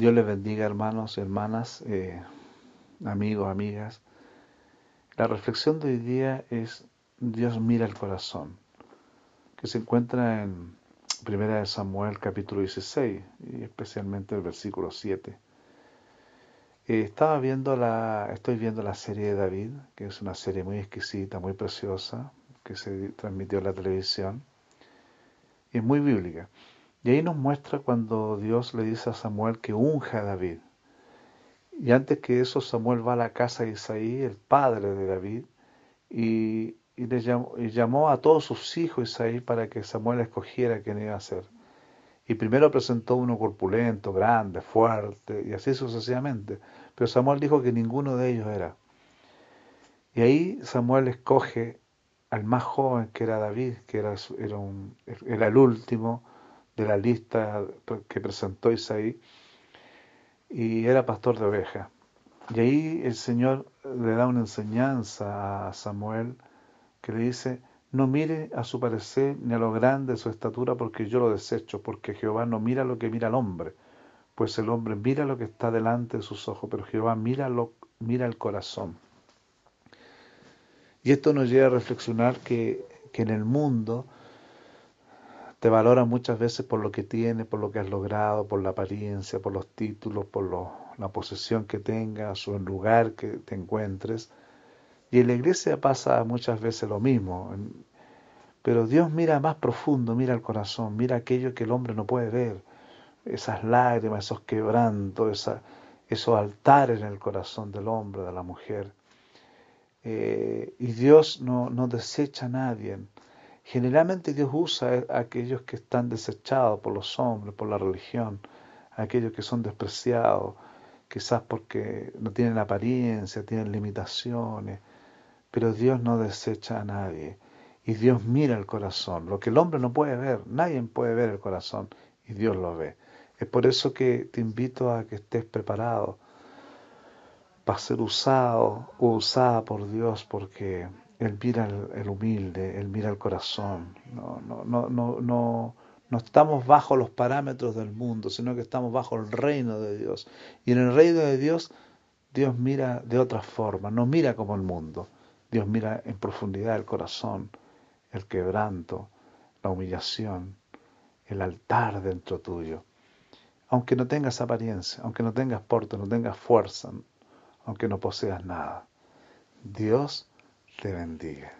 Dios les bendiga, hermanos hermanas, eh, amigos, amigas. La reflexión de hoy día es Dios mira el corazón, que se encuentra en 1 Samuel capítulo 16 y especialmente el versículo 7. Eh, estaba viendo la, estoy viendo la serie de David, que es una serie muy exquisita, muy preciosa, que se transmitió en la televisión y es muy bíblica. Y ahí nos muestra cuando Dios le dice a Samuel que unja a David. Y antes que eso, Samuel va a la casa de Isaí, el padre de David, y, le llamó, y llamó, a todos sus hijos Isaí para que Samuel escogiera quién iba a ser. Y primero presentó uno corpulento, grande, fuerte, y así sucesivamente. Pero Samuel dijo que ninguno de ellos era. Y ahí Samuel escoge al más joven, que era David, que era, era el último, de la lista que presentó Isaí y era pastor de ovejas. Y ahí el Señor le da una enseñanza a Samuel que le dice, no mire a su parecer ni a lo grande de su estatura porque yo lo desecho, porque Jehová no mira lo que mira el hombre, pues el hombre mira lo que está delante de sus ojos, pero Jehová mira, lo, mira el corazón. Y esto nos lleva a reflexionar que, que en el mundo te valora muchas veces por lo que tienes, por lo que has logrado, por la apariencia, por los títulos, por la posesión que tengas o el lugar que te encuentres. Y en la iglesia pasa muchas veces lo mismo. Pero Dios mira más profundo, mira el corazón, mira aquello que el hombre no puede ver. Esas lágrimas, esos quebrantos, esos altares en el corazón del hombre, de la mujer. Eh, y Dios no, no desecha a nadie. Generalmente Dios usa a aquellos que están desechados por los hombres, por la religión, aquellos que son despreciados, quizás porque no tienen apariencia, tienen limitaciones, pero Dios no desecha a nadie. Y Dios mira el corazón, lo que el hombre no puede ver, nadie puede ver el corazón, y Dios lo ve. Es por eso que te invito a que estés preparado para ser usado o usada por Dios, porque él mira el, humilde, Él mira el corazón. No, no, no, no, no, no estamos bajo los parámetros del mundo, sino que estamos bajo el reino de Dios. Y en el reino de Dios, Dios mira de otra forma, no mira como el mundo. Dios mira en profundidad el corazón, el quebranto, la humillación, el altar dentro tuyo. Aunque no tengas apariencia, aunque no tengas porte, no tengas fuerza, aunque no poseas nada. Dios te bendiga.